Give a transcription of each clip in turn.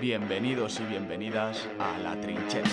Bienvenidos y bienvenidas a La Trinchera.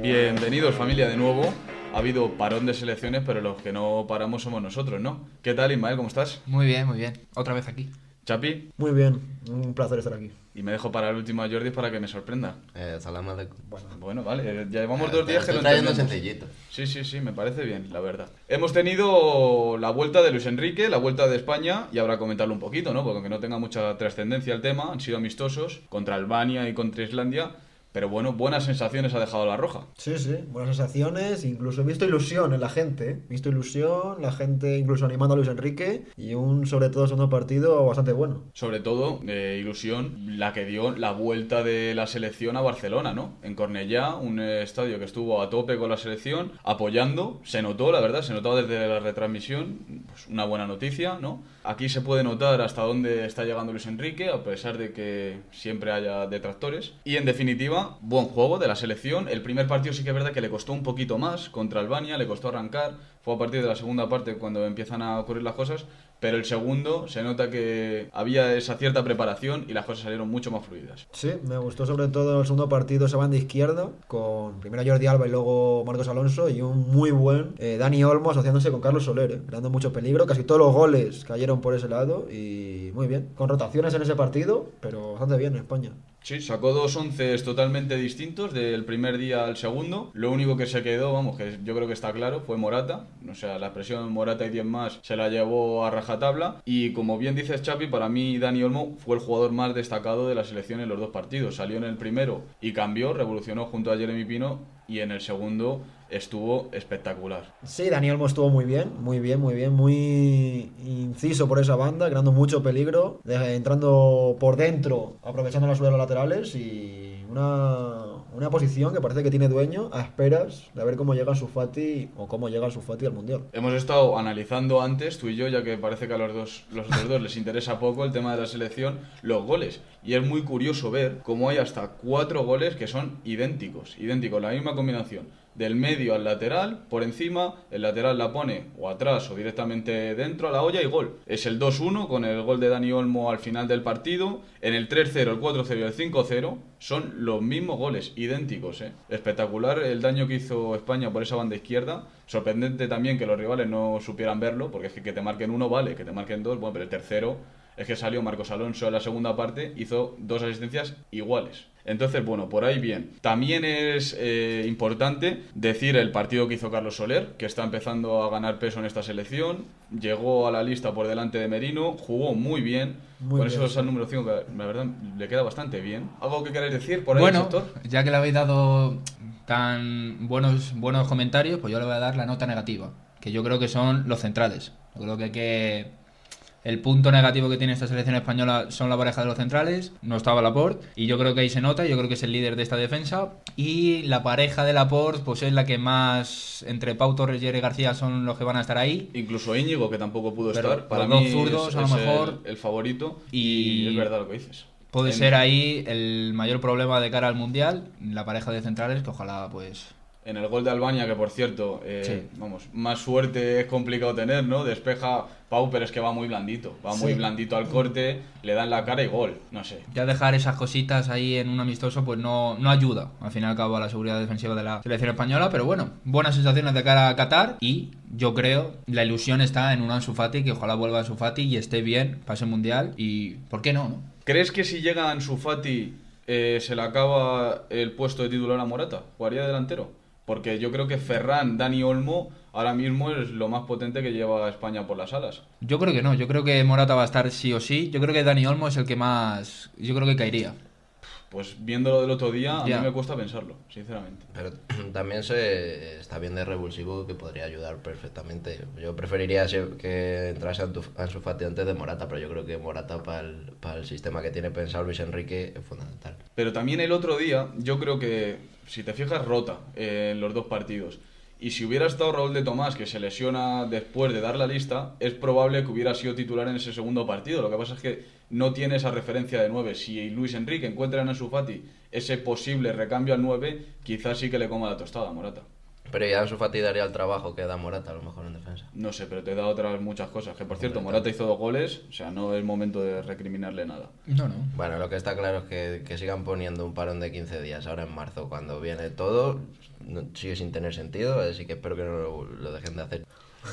Bienvenidos familia de nuevo. Ha habido parón de selecciones, pero los que no paramos somos nosotros, ¿no? ¿Qué tal, Ismael? ¿Cómo estás? Muy bien, muy bien. Otra vez aquí. Chapi. Muy bien, un placer estar aquí. Y me dejo para el último a Jordi para que me sorprenda. Eh, salam aleikum. Bueno, Bueno, vale, ya llevamos Eh, dos días que lo trayendo entendemos. sencillito. Sí, sí, sí, me parece bien, la verdad. Hemos tenido la vuelta de Luis Enrique, la vuelta de España, y habrá que comentarlo un poquito, ¿no? Porque aunque no tenga mucha trascendencia el tema, han sido amistosos contra Albania y contra Islandia, pero bueno, buenas sensaciones ha dejado la roja. sí, sí, buenas sensaciones, incluso he visto ilusión en la gente, ¿eh? he visto ilusión, la gente incluso animando a Luis Enrique y un sobre todo segundo partido bastante bueno. Sobre todo, eh, ilusión, la que dio la vuelta de la selección a Barcelona, ¿no? En Cornellá, un eh, estadio que estuvo a tope con la selección, apoyando, se notó, la verdad, se notaba desde la retransmisión, pues una buena noticia, ¿no? Aquí se puede notar hasta dónde está llegando Luis Enrique, a pesar de que siempre haya detractores. Y en definitiva, buen juego de la selección. El primer partido sí que es verdad que le costó un poquito más contra Albania, le costó arrancar. Fue a partir de la segunda parte cuando empiezan a ocurrir las cosas. Pero el segundo se nota que había esa cierta preparación y las cosas salieron mucho más fluidas. Sí, me gustó sobre todo el segundo partido esa banda izquierda, con primero Jordi Alba y luego Marcos Alonso, y un muy buen eh, Dani Olmo asociándose con Carlos Soler, eh, creando mucho peligro. Casi todos los goles cayeron por ese lado y muy bien. Con rotaciones en ese partido, pero bastante bien en España. Sí, sacó dos once totalmente distintos del primer día al segundo. Lo único que se quedó, vamos, que yo creo que está claro, fue Morata. O sea, la expresión Morata y 10 más se la llevó a rajatabla. Y como bien dices, Chapi, para mí Dani Olmo fue el jugador más destacado de la selección en los dos partidos. Salió en el primero y cambió, revolucionó junto a Jeremy Pino. Y en el segundo estuvo espectacular. Sí, Dani Olmo estuvo muy bien, muy bien, muy bien, muy inciso por esa banda, creando mucho peligro, de- entrando por dentro, aprovechando las suelas laterales y una, una posición que parece que tiene dueño a esperas de ver cómo llega su Fati o cómo llega su Fati al Mundial. Hemos estado analizando antes, tú y yo, ya que parece que a los dos, los otros dos les interesa poco el tema de la selección, los goles. Y es muy curioso ver cómo hay hasta cuatro goles que son idénticos, idénticos, la misma combinación. Del medio al lateral, por encima, el lateral la pone o atrás o directamente dentro a la olla y gol. Es el 2-1 con el gol de Dani Olmo al final del partido. En el 3-0, el 4-0 y el 5-0 son los mismos goles, idénticos. ¿eh? Espectacular el daño que hizo España por esa banda izquierda. Sorprendente también que los rivales no supieran verlo, porque es que que te marquen uno vale, que te marquen dos, bueno, pero el tercero es que salió Marcos Alonso en la segunda parte, hizo dos asistencias iguales. Entonces, bueno, por ahí bien. También es eh, importante decir el partido que hizo Carlos Soler, que está empezando a ganar peso en esta selección. Llegó a la lista por delante de Merino, jugó muy bien. Muy Con bien, eso es el número 5, que la verdad le queda bastante bien. ¿Algo que queráis decir por ahí, bueno, sector? ya que le habéis dado tan buenos, buenos comentarios, pues yo le voy a dar la nota negativa, que yo creo que son los centrales. Yo creo que, hay que el punto negativo que tiene esta selección española son la pareja de los centrales, no estaba Laporte, y yo creo que ahí se nota, yo creo que es el líder de esta defensa, y la pareja de Laporte pues es la que más, entre Pau Torres y García son los que van a estar ahí, Incluso Íñigo, que tampoco pudo Pero estar. Para mí dos zurdos, es, a lo mejor. el, el favorito. Y... Y- es verdad lo que dices. Puede ser ahí el mayor problema de cara al Mundial, la pareja de centrales, que ojalá pues... En el gol de Albania, que por cierto, eh, Sí. vamos, más suerte es complicado tener, ¿no? Despeja Pau, pero es que va muy blandito. Va muy blandito al corte, le dan la cara y gol. No sé. Ya dejar esas cositas ahí en un amistoso pues no, no ayuda, al fin y al cabo, a la seguridad defensiva de la selección española, pero bueno, buenas sensaciones de cara a Qatar y yo creo la ilusión está en un Ansu Fati, que ojalá vuelva Ansu Fati y esté bien, pase mundial y ¿por qué no? no? ¿Crees que si llega Ansu Fati eh, se le acaba el puesto de titular a Morata? ¿Jugaría delantero? Porque yo creo que Ferran, Dani Olmo, ahora mismo es lo más potente que lleva a España por las alas. Yo creo que no, yo creo que Morata va a estar sí o sí, yo creo que Dani Olmo es el que más, yo creo que caería. Pues viéndolo del otro día, a Ya. mí me cuesta pensarlo, sinceramente. Pero también se está bien de revulsivo que podría ayudar perfectamente. Yo preferiría que entrase Ansu Fati antes de Morata, pero yo creo que Morata para el, para el sistema que tiene pensado Luis Enrique es fundamental. Pero también el otro día, yo creo que, si te fijas, rota eh, en los dos partidos. Y si hubiera estado Raúl de Tomás, que se lesiona después de dar la lista, es probable que hubiera sido titular en ese segundo partido. Lo que pasa es que no tiene esa referencia de 9. Si Luis Enrique encuentra en Ansu Fati ese posible recambio al 9, quizás sí que le coma la tostada Morata. Pero ya Ansu Fati daría el trabajo que da Morata a lo mejor en defensa. No sé, pero te da otras muchas cosas. Que por cierto, Morata hizo dos goles, o sea, no es momento de recriminarle nada. No, no. Bueno, lo que está claro es que, que sigan poniendo un parón de 15 días ahora en marzo, cuando viene todo, no- sigue sin tener sentido, así que espero que no lo, lo dejen de hacer.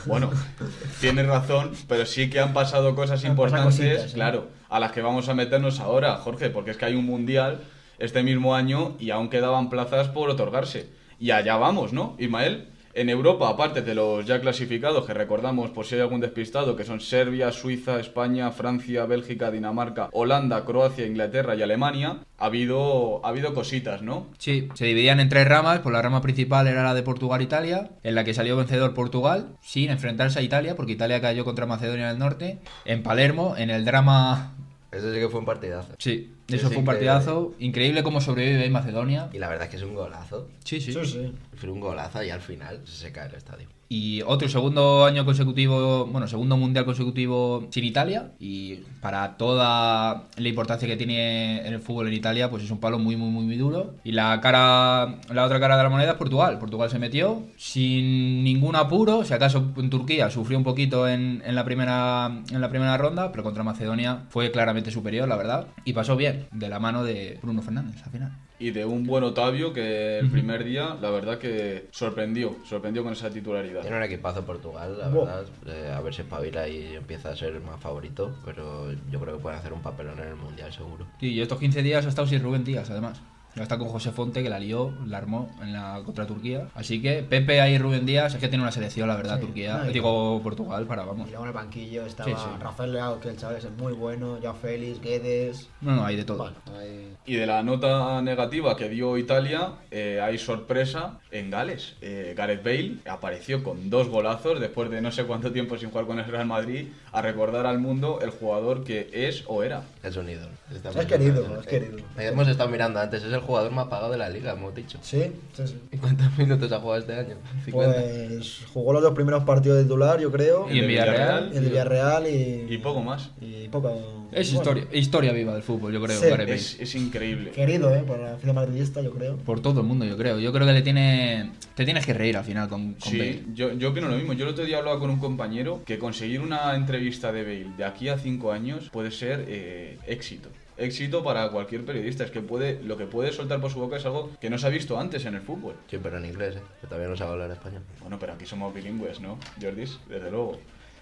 Bueno, tienes razón, pero sí que han pasado cosas Han pasado importantes, cositas, ¿eh? claro, a las que vamos a meternos ahora, Jorge, porque es que hay un mundial este mismo año y aún quedaban plazas por otorgarse. Y allá vamos, ¿no, Ismael? En Europa, aparte de los ya clasificados, que recordamos por si hay algún despistado, que son Serbia, Suiza, España, Francia, Bélgica, Dinamarca, Holanda, Croacia, Inglaterra y Alemania, ha habido, ha habido cositas, ¿no? Sí, se dividían en tres ramas, pues la rama principal era la de Portugal-Italia, en la que salió vencedor Portugal, sin enfrentarse a Italia, porque Italia cayó contra Macedonia del Norte, en Palermo, en el drama... Ese sí que fue un partidazo. Sí, Sí, eso fue un partidazo, increíble cómo sobrevive ahí Macedonia. Y la verdad es que es un golazo. Sí, sí. Sí, sí. Fue un golazo y al final se cae el estadio. Y otro segundo año consecutivo, bueno, segundo mundial consecutivo sin Italia. Y para toda la importancia que tiene en el fútbol en Italia, pues es un palo muy, muy, muy, muy duro. Y la cara, la otra cara de la moneda es Portugal. Portugal se metió sin ningún apuro. Si acaso en Turquía sufrió un poquito en, en la primera, en la primera ronda, pero contra Macedonia fue claramente superior, la verdad. Y pasó bien, de la mano de Bruno Fernández al final. Y de un buen Otavio que el primer día, la verdad que sorprendió, sorprendió con esa titularidad. Tiene un equipazo Portugal, la verdad. Eh, a ver si espabila y empieza a ser más favorito. Pero yo creo que pueden hacer un papelón en el mundial, seguro. Sí, y estos 15 días ha estado sin Rubén Díaz, además. Ya está con José Fonte, que la lió, la armó en la contra Turquía. Así que Pepe ahí Rubén Díaz, es que tiene una selección, la verdad, Sí. Turquía. No, y- Digo, Portugal, para Y vamos. luego en el banquillo estaba Sí, sí. Rafael Leao, que el chaval es muy bueno, ya Félix, Guedes. No, no, hay de todo. Bueno, ahí- Y de la nota negativa que dio Italia, eh, hay sorpresa en Gales. Eh, Gareth Bale apareció con dos golazos después de no sé cuánto tiempo sin jugar con el Real Madrid a recordar al mundo el jugador que es o era. Es un ídolo. Es querido, es querido. Eh, Hemos estado mirando antes, es el jugador más pagado de la liga, hemos dicho. Sí, sí, sí. ¿Y cuántos minutos ha jugado este año? 50. Pues jugó los dos primeros partidos de titular, yo creo. Y en Villarreal. El Villarreal y. Y poco más. Y poco. Es bueno, historia, historia viva del fútbol, yo creo, Sí, Gareth Bale. Es, es increíble. Querido, ¿eh? Por la afición madridista, yo creo. Por todo el mundo, yo creo. Yo creo que le tiene. Te tienes que reír al final con, con Bale. Sí, yo, yo opino lo mismo. Yo el otro día hablaba con un compañero que conseguir una entrevista de Bale de aquí a cinco años puede ser eh, éxito. Éxito para cualquier periodista. Es que puede, lo que puede soltar por su boca es algo que no se ha visto antes en el fútbol. Sí, pero en inglés, ¿eh? Que todavía no sabe hablar español. Bueno, pero aquí somos bilingües, ¿no, Jordis? Desde luego.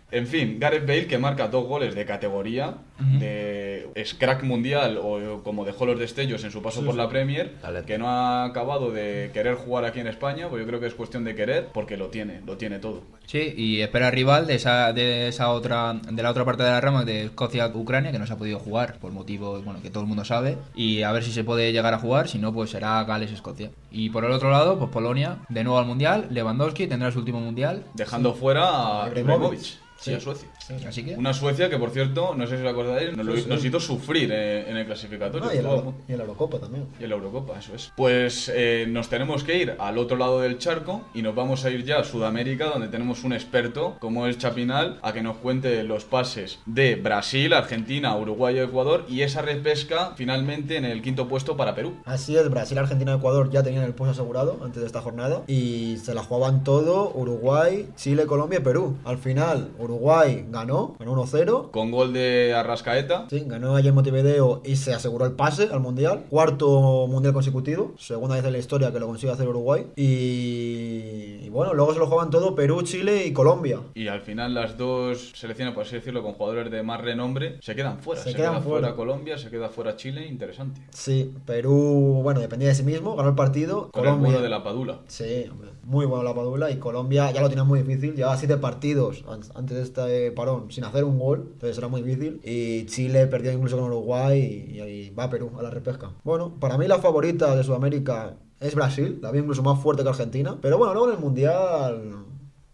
En fin, Gareth Bale que marca dos goles de categoría, de es crack mundial o como dejó los destellos en su paso por la Premier, que no ha acabado de querer jugar aquí en España, pues yo creo que es cuestión de querer, porque lo tiene, lo tiene todo. Sí, y espera rival de esa, de esa otra, de la otra parte de la rama de Escocia-Ucrania, que no se ha podido jugar por motivos, bueno, que todo el mundo sabe, y a ver si se puede llegar a jugar, si no, pues será Gales-Escocia. Y por el otro lado, pues Polonia, de nuevo al Mundial, Lewandowski tendrá su último Mundial, Dejando fuera a Ibrahimovic. Sí, a Suecia. Así que... Una Suecia que, por cierto, no sé si os acordáis, nos, lo- Sí, sí. nos hizo sufrir eh, en el clasificatorio. Ah, y, a la, y Eurocopa también. Y en la Eurocopa, eso es. Pues eh, nos tenemos que ir al otro lado del charco y nos vamos a ir ya a Sudamérica, donde tenemos un experto, como es Chapinal, a que nos cuente los pases de Brasil, Argentina, Uruguay y Ecuador y esa repesca finalmente en el quinto puesto para Perú. Así es, Brasil, Argentina y Ecuador ya tenían el puesto asegurado antes de esta jornada y se la jugaban todo Uruguay, Chile, Colombia y Perú. Al final, Uruguay ganó, ganó 1-0. Con gol de Arrascaeta. Sí, ganó ayer Montevideo y se aseguró el pase al Mundial. Cuarto Mundial consecutivo, segunda vez en la historia que lo consigue hacer Uruguay. Y, y bueno, luego se lo jugaban todo Perú, Chile y Colombia. Y al final las dos selecciones, por así decirlo, con jugadores de más renombre, se quedan fuera. Se Se, quedan queda fuera fuera. Colombia, se queda fuera Chile, interesante. Sí, Perú, bueno, dependía de sí mismo, ganó el partido. Con el Colombia. bueno de la Padula. Sí, hombre, muy bueno la Padula y Colombia ya lo tenía muy difícil, llevaba siete partidos an- antes de este sin hacer un gol, entonces era muy difícil y Chile perdió incluso con Uruguay y, va Perú a la repesca. Bueno, para mí la favorita de Sudamérica es Brasil, la vi incluso más fuerte que Argentina, pero bueno, luego en el Mundial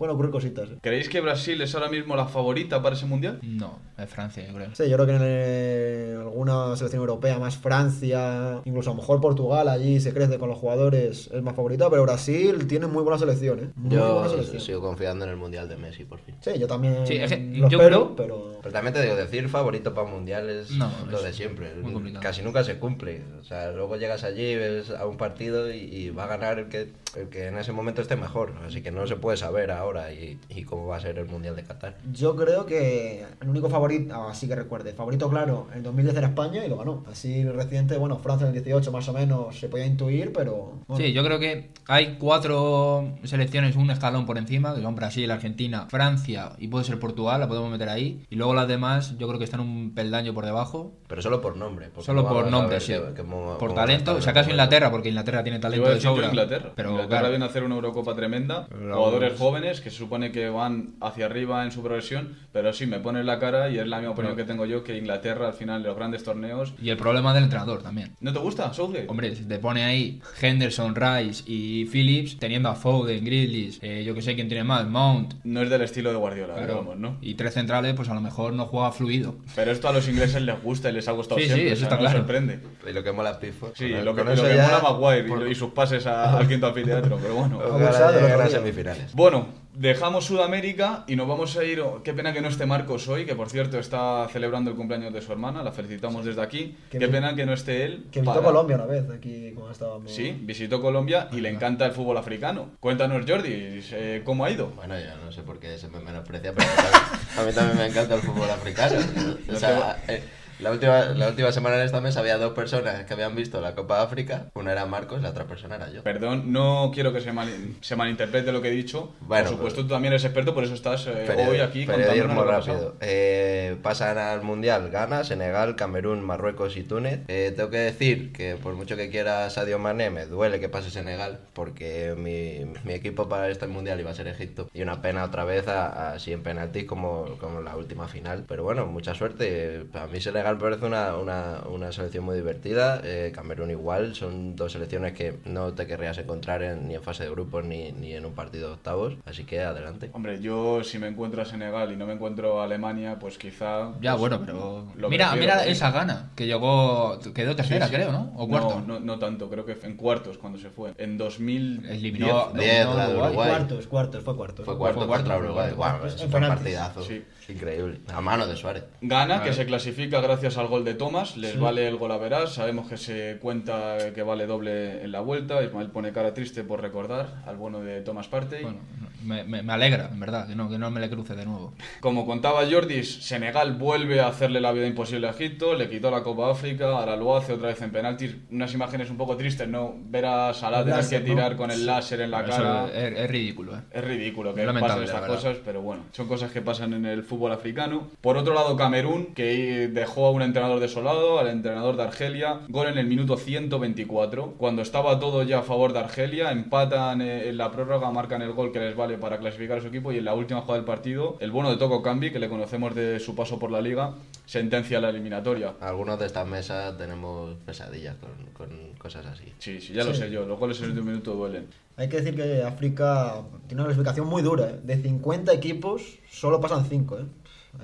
pueden ocurrir cositas. ¿eh? ¿Creéis que Brasil es ahora mismo la favorita para ese mundial? No, es Francia, yo creo. Sí, yo creo que en eh, alguna selección europea, más Francia, incluso a lo mejor Portugal, allí se crece con los jugadores, es más favorita, pero Brasil tiene muy buena selección, ¿eh? Muy buena Yo selección. sigo confiando en el Mundial de Messi, por fin. Sí, yo también Sí, es que lo yo espero, creo- pero... Pero también te digo, decir favorito para un mundial es No, lo es de siempre. muy complicado. Casi nunca se cumple. O sea, luego llegas allí, ves a un partido y, y va a ganar el que, el que en ese momento esté mejor. Así que no se puede saber ahora y, y cómo va a ser el mundial de Qatar. Yo creo que el único favorito, así que recuerde, favorito claro, en 2010 era España y lo ganó. Así reciente, bueno, Francia en el 18 más o menos se podía intuir, pero... bueno. Sí, yo creo que hay cuatro selecciones, un escalón por encima, que son Brasil, Argentina, Francia y puede ser Portugal, la podemos meter ahí. Y luego las demás, yo creo que están un peldaño por debajo. Pero solo por nombre. Solo por nombre, sí. que- que mo- Por talento, o sea, el acaso. Inglaterra, porque Inglaterra tiene talento de sobra. Inglaterra. Pero Inglaterra claro, viene a hacer una Eurocopa tremenda. Pero jugadores vamos. Jóvenes que se supone que van hacia arriba en su progresión. Pero sí, me pones la cara y es la misma opinión que tengo yo que Inglaterra al final de los grandes torneos. Y el problema del entrenador también. ¿No te gusta, Southgate? Hombre, si te pone ahí Henderson, Rice y Phillips, teniendo a Foden, Grealish, eh, yo que sé quién tiene más, Mount, No es del estilo de Guardiola, claro, digamos, ¿no? y tres centrales, pues a lo mejor no juega fluido. Pero esto a los ingleses les gusta y les ha gustado Sí, sí, siempre. eso o sea, está no claro. sorprende. Y lo que mola Pifford. Sí, lo que, lo que ya- mola Maguire y- por- y, sus pases a- al quinto anfiteatro, pero bueno. ganar- el otro ganar día. semifinales. Bueno, dejamos Sudamérica y nos vamos a ir. Qué pena que no esté Marcos hoy, que por cierto está celebrando el cumpleaños de su hermana, la felicitamos desde aquí. Qué Qué, bien. pena que no esté él. Que visitó para- Colombia una vez, aquí cuando estábamos... Sí, visitó Colombia y le encanta el fútbol africano. Cuéntanos, Jordi, eh, ¿cómo ha ido? Bueno, yo no sé por qué se me menosprecia, pero a mí también, a mí también me encanta el fútbol africano. O sea, eh, la última, la última semana en esta mesa había dos personas que habían visto la Copa África. Una era Marcos, la otra persona era yo. Perdón, no quiero que se, mal- se malinterprete lo que he dicho. Bueno, por supuesto, pero- tú también eres experto, por eso estás eh, Periodi- hoy aquí contándonos rápido. Eh, pasan al Mundial Ghana, Senegal, Camerún, Marruecos y Túnez. Eh, tengo que decir que por mucho que quiera Sadio Mané, me duele que pase Senegal, porque mi, mi equipo para este Mundial iba a ser Egipto. Y una pena otra vez a- así en penaltis como, como la última final. Pero bueno, mucha suerte. Para mí Senegal parece una, una, una selección muy divertida. Eh, Camerún igual. Son dos selecciones que no te querrías encontrar en- ni en fase de grupos ni, ni en un partido de octavos. Así que adelante. Hombre, yo si me encuentro a Senegal y no me encuentro a Alemania, pues quizá... Ya, pues, bueno, pero. lo Mira, prefiero, mira esa gana, que llegó. Quedó tercera, Sí, sí. creo, ¿no? O cuarto. No, no, no tanto, creo que fue en cuartos cuando se fue. En 2000. Eliminó, Uruguay. Uruguay. Cuartos, cuartos, fue cuartos. Fue cuarto Fue cuarto, contra fue Uruguay. cuarto. Guau, En es un penaltis. partidazo. Increíble. A mano de Suárez. Gana, que se clasifica gracias al gol de Thomas, les Sí. vale el gol a verás, sabemos que se cuenta que vale doble en la vuelta, Ismael pone cara triste por recordar al bueno de Thomas Partey. Bueno, me, me- me alegra, en verdad, que no, que no me le cruce de nuevo. Como contaba Jordis, Senegal vuelve a hacerle la vida imposible a Egipto, le quitó la Copa África, ahora lo hace otra vez en penaltis, unas imágenes un poco tristes, ¿no? Ver a Salah tener láser, que tirar ¿no? con el láser en la cara. es, es ridículo, ¿eh? Es ridículo que pasen estas cosas, pero bueno, son cosas que pasan en el fútbol africano. Por otro lado, Camerún, que dejó a un entrenador desolado, al entrenador de Argelia, gol en el minuto 124, cuando estaba todo ya a favor de Argelia, empatan eh, en la prórroga, marcan el gol que les vale para clasificar a su equipo y en la última jugada del partido, el bueno de Toco Cambi, que le conocemos de su paso por la liga, sentencia la eliminatoria. Algunos de estas mesas tenemos pesadillas con, con cosas así. Sí, sí, ya lo sé yo, los goles en el último minuto duelen. Hay que decir que África tiene una clasificación muy dura. ¿eh? De 50 equipos, solo pasan 5. ¿eh?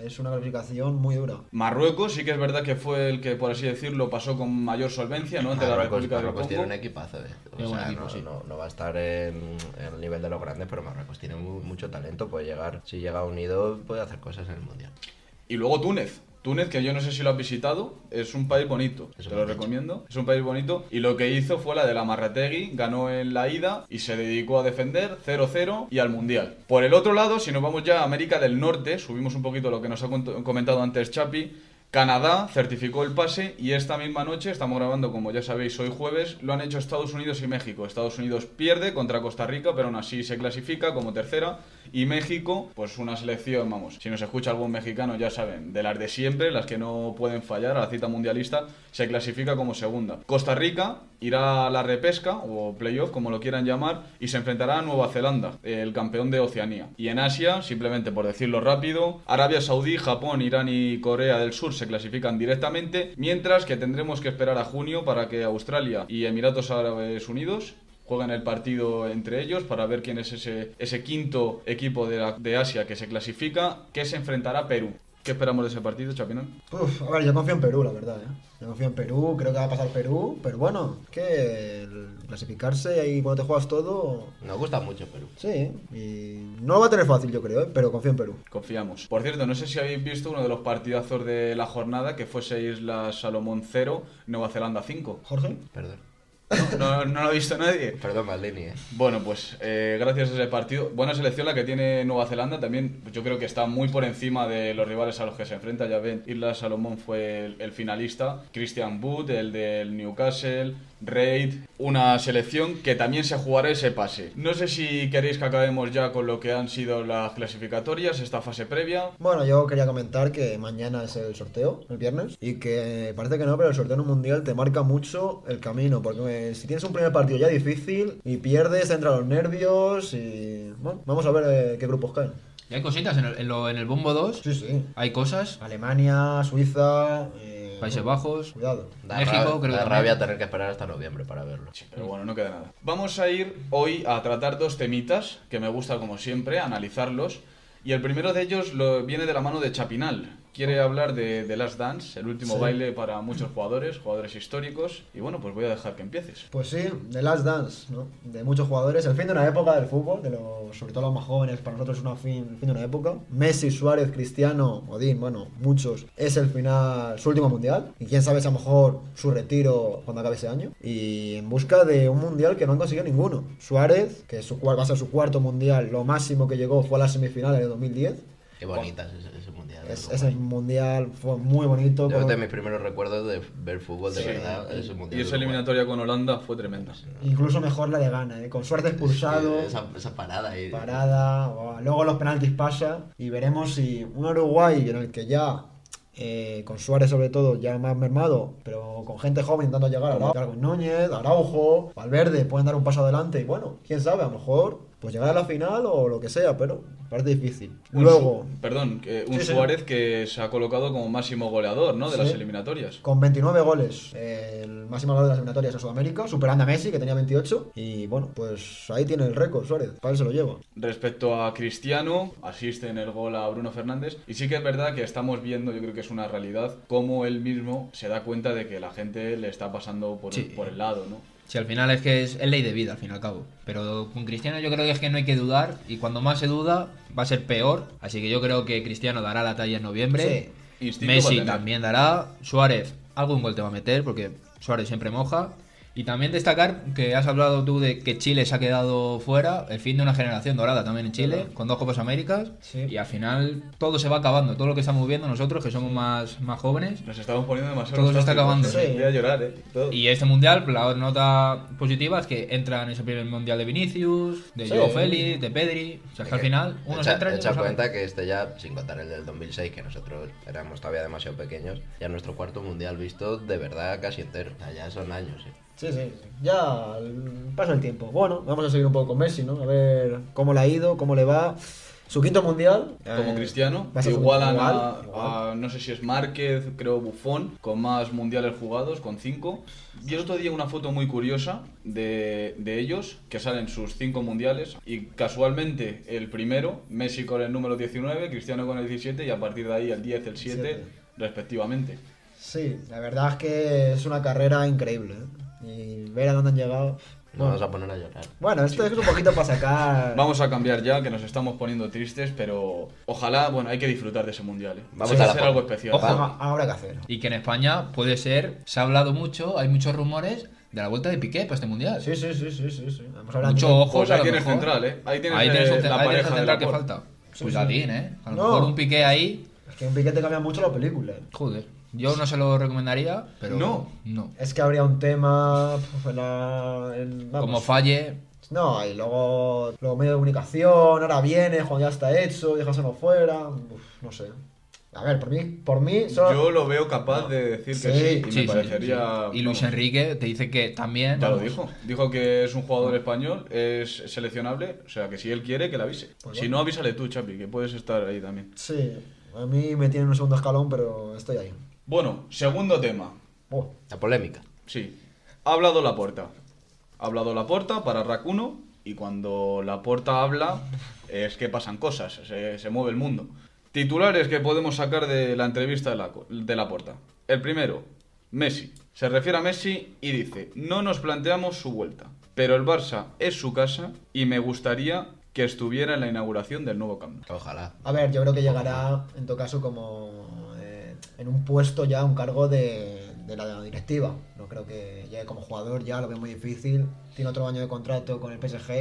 Es una clasificación muy dura. Marruecos sí que es verdad que fue el que, por así decirlo, pasó con mayor solvencia, ¿no? La Marruecos, República del Marruecos tiene Congo. un equipazo, eh. O sea, equipo, no, sí. no- no va a estar en, en el nivel de los grandes, pero Marruecos tiene mu- mucho talento. Puede llegar, si llega unido, puede hacer cosas en el mundial. Y luego Túnez. Túnez, que yo no sé si lo has visitado, es un país bonito, Eso te lo recomiendo. Es un país bonito. Y lo que hizo fue la de la Marrategui, ganó en la ida y se dedicó a defender 0-0 y al Mundial. Por el otro lado, si nos vamos ya a América del Norte, subimos un poquito lo que nos ha comentado antes Chapi. Canadá certificó el pase y esta misma noche, estamos grabando como ya sabéis hoy jueves, lo han hecho Estados Unidos y México. Estados Unidos pierde contra Costa Rica, pero aún así se clasifica como tercera. Y México, pues una selección, vamos, si nos escucha algún mexicano ya saben, de las de siempre, las que no pueden fallar a la cita mundialista, se clasifica como segunda. Costa Rica irá a la repesca o playoff, como lo quieran llamar, y se enfrentará a Nueva Zelanda, el campeón de Oceanía. Y en Asia, simplemente por decirlo rápido, Arabia Saudí, Japón, Irán y Corea del Sur se clasifican directamente, mientras que tendremos que esperar a junio para que Australia y Emiratos Árabes Unidos juegan el partido entre ellos para ver quién es ese, ese quinto equipo de, de Asia que se clasifica, que se enfrentará a Perú. ¿Qué esperamos de ese partido, Chapinón? Uf, a ver, yo confío en Perú, la verdad, ¿eh? Yo confío en Perú, creo que va a pasar Perú, pero bueno, es que el clasificarse ahí cuando te juegas todo... Nos gusta mucho Perú. Sí, y no lo va a tener fácil, yo creo, ¿eh? pero confío en Perú. Confiamos. Por cierto, no sé si habéis visto uno de los partidazos de la jornada, que fuese Islas Salomón 0, Nueva Zelanda 5. Jorge. Perdón. No, no lo ha visto nadie. Perdón, Maldini, eh. Bueno, pues eh, gracias a ese partido, buena selección la que tiene Nueva Zelanda, también pues, yo creo que está muy por encima de los rivales a los que se enfrenta, ya ven, Isla Salomón fue el, el finalista, Christian Wood, el del Newcastle, Reid, una selección que también se jugará ese pase. No sé si queréis que acabemos ya con lo que han sido las clasificatorias, esta fase previa. Bueno, yo quería comentar que mañana es el sorteo, el viernes, y que parece que no, pero el sorteo en un mundial te marca mucho el camino, porque eh, si tienes un primer partido ya difícil y pierdes, te entran los nervios y... Bueno, vamos a ver eh, qué grupos caen. Y hay cositas en el, en lo- en el bombo 2. Sí, sí. Hay cosas. Alemania, Suiza... eh, Países Bajos. Cuidado. Da, México, rabia, creo que da rabia tener que esperar hasta noviembre para verlo. Pero bueno, no queda nada. Vamos a ir hoy a tratar dos temitas que me gusta como siempre, analizarlos. Y el primero de ellos lo, viene de la mano de Chapinal. Quiere hablar de, de Last Dance, el último Sí. baile para muchos jugadores, jugadores históricos. Y bueno, pues voy a dejar que empieces. Pues sí, The Last Dance, ¿no? De muchos jugadores, el fin de una época del fútbol, de los, sobre todo los más jóvenes, para nosotros es una fin, el fin de una época. Messi, Suárez, Cristiano, Odín, bueno, muchos, es el final, su último mundial. Y quién sabe si a lo mejor su retiro cuando acabe ese año. Y en busca de un mundial que no han conseguido ninguno. Suárez, que su, va a ser su cuarto mundial, lo máximo que llegó fue a las semifinales de 2010. Qué bonita es ese, ese Es- ese mundial fue muy bonito. Yo con- de mis primeros recuerdos de ver fútbol de Sí. verdad. ese mundial Y esa eliminatoria con Holanda fue tremenda. Incluso mejor la de Ghana, ¿eh? con Suárez expulsado. Sí, esa, esa parada ahí. parada, buah, luego los penaltis pasa y veremos si un Uruguay en el que ya eh, con Suárez sobre todo ya más mermado, pero con gente joven intentando llegar, Arau- Darwin Núñez, Araujo, Valverde pueden dar un paso adelante y bueno, quién sabe, a lo mejor pues llegar a la final o lo que sea, pero parece difícil. Un Luego, Su- perdón, un Sí, sí. Suárez que se ha colocado como máximo goleador, ¿no? De Sí. las eliminatorias. con 29 goles, eh, el máximo goleador de las eliminatorias en Sudamérica, superando a Messi que tenía 28 y bueno, pues ahí tiene el récord Suárez, para él se lo lleva. Respecto a Cristiano, asiste en el gol a Bruno Fernández. Y sí que es verdad que estamos viendo, yo creo que es una realidad, cómo él mismo se da cuenta de que la gente le está pasando por el lado, ¿no? Si al final es que es, es ley de vida, al fin y al cabo. Pero con Cristiano yo creo que es que no hay que dudar. Y cuando más se duda, va a ser peor. Así que yo creo que Cristiano dará la talla en noviembre. A Messi también dará. Suárez, algún gol te va a meter, porque Suárez siempre moja. Y también destacar que has hablado tú de que Chile se ha quedado fuera, el fin de una generación dorada también en Chile, con dos Copas Américas. Sí. Y al final todo se va acabando. Todo lo que estamos viendo nosotros, que somos más, más jóvenes. Nos estamos poniendo demasiado Todo se está acabando. Sí. Voy a llorar, ¿eh? Todo. Y este mundial, la nota positiva es que entra en ese primer mundial de Vinicius, de Sí. Joao Félix, de Pedri. O sea, que al final unos echa, entran y echa salen. cuenta que este ya, sin contar el del 2006, que nosotros éramos todavía demasiado pequeños, ya nuestro cuarto mundial visto de verdad casi entero. O sea, ya son años, sí. Sí, sí, ya el- pasa el tiempo. Bueno, vamos a seguir un poco con Messi, ¿no? A ver cómo le ha ido, cómo le va. Su quinto mundial. Como eh, Cristiano, que igualan igual, a, igual. a, no sé si es Márquez, creo Bufón, con más mundiales jugados, con cinco. Vi el otro día una foto muy curiosa de, de ellos, que salen sus cinco mundiales, y casualmente el primero, Messi con el número 19, Cristiano con el 17, y a partir de ahí el 10, el 7, Siete. respectivamente. Sí, la verdad es que es una carrera increíble. ¿eh? Y ver a dónde han llegado. Nos Bueno, vamos a poner a llorar. bueno, esto es un poquito para sacar. Vamos a cambiar ya, que nos estamos poniendo tristes, pero ojalá, bueno, hay que disfrutar de ese mundial. ¿eh? Vamos a la hacer algo especial. Ojo. Ahora que hacer. Y que en España puede ser, se ha hablado mucho, hay muchos rumores de la vuelta de Piqué para este mundial. Sí, sí, sí, sí, sí. sí. Vamos a hablar Mucho de- ojo. Pues ahí tienes central, ¿eh? Ahí tienes, Ahí tienes eh, la ahí pareja central que falta. Cuidadín, ¿eh? A lo No. mejor un Piqué ahí, Es que un piquete cambia mucho la película. ¿eh? joder. Yo no se lo recomendaría, pero No. no. Es que habría un tema. pf, en la-. Como falle, No, y luego, luego medio de comunicación, ahora viene, cuando ya está hecho, déjaselo fuera. Uf, no sé. A ver, por mí, por mí, solo- Yo lo veo capaz de decir que Sí. y sí, me sí, parecería... sí. Y Luis Enrique te dice que también. Ya lo dijo. Dijo que es un jugador español, es seleccionable, o sea que si él quiere, que le avise. Pues si bueno. no, avísale tú, Chapi, que puedes estar ahí también. Sí, a mí me tiene en un segundo escalón, pero estoy ahí. Bueno, segundo tema. La polémica. Sí. Ha hablado la puerta. Ha hablado Laporta para Rack 1 y cuando Laporta habla es que pasan cosas, se, se mueve el mundo. Titulares que podemos sacar de la entrevista de la, de Laporta. El primero, Messi. Se refiere a Messi y dice, no nos planteamos su vuelta, pero el Barça es su casa y me gustaría que estuviera en la inauguración del nuevo Camp Nou". Ojalá. A ver, yo creo que llegará, en todo caso, como en un puesto ya, un cargo de, la directiva. No creo que llegue como jugador, ya lo veo muy difícil. Tiene otro año de contrato con el PSG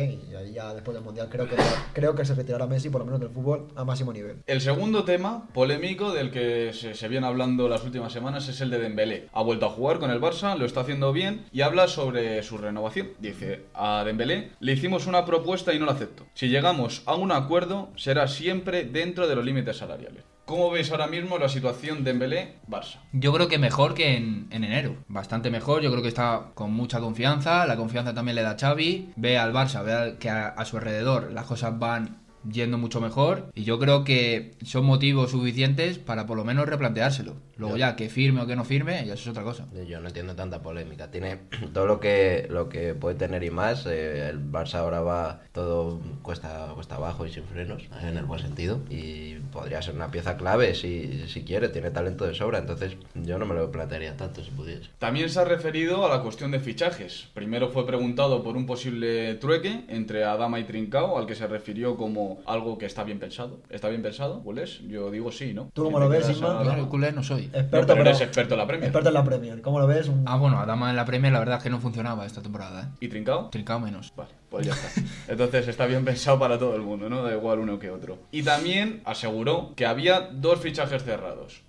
y ya después del Mundial creo que, creo que se retirará Messi, por lo menos del fútbol, a máximo nivel. El segundo tema polémico del que se, se viene hablando las últimas semanas es el de Dembélé. Ha vuelto a jugar con el Barça, lo está haciendo bien y habla sobre su renovación. Dice, a Dembélé le hicimos una propuesta y no la acepto. Si llegamos a un acuerdo, será siempre dentro de los límites salariales. ¿Cómo veis ahora mismo la situación Dembélé-Barça? Yo creo que mejor que en, en enero. Bastante mejor. Yo creo que está con mucha confianza. La confianza también le da Xavi. Ve al Barça, ve que a, a su alrededor las cosas van yendo mucho mejor. Y yo creo que son motivos suficientes para por lo menos replanteárselo. Luego Yo- ya, que firme o que no firme, ya eso es otra cosa. Yo no entiendo tanta polémica. Tiene todo lo que lo que puede tener y más. eh, el Barça ahora va todo cuesta cuesta abajo y sin frenos, en el buen sentido. Y podría ser una pieza clave si, si quiere. Tiene talento de sobra. Entonces yo no me lo plantearía tanto si pudiese. También se ha referido a la cuestión de fichajes. Primero fue preguntado por un posible trueque entre Adama y Trincao, al que se refirió como algo que está bien pensado. ¿Está bien pensado, Bulés? Yo digo sí, ¿no? ¿Tú cómo lo ves, no soy. Experto, No, pero pero- eres experto en la Premier. Experto en la Premier. ¿Cómo lo ves? Un- Ah, bueno, Adama en la Premier la verdad es que no funcionaba esta temporada, ¿eh? ¿Y Trincao? Trincao menos. Vale, pues ya está. Entonces está bien pensado para todo el mundo, ¿no? Da igual uno que otro. Y también aseguró que había dos fichajes cerrados.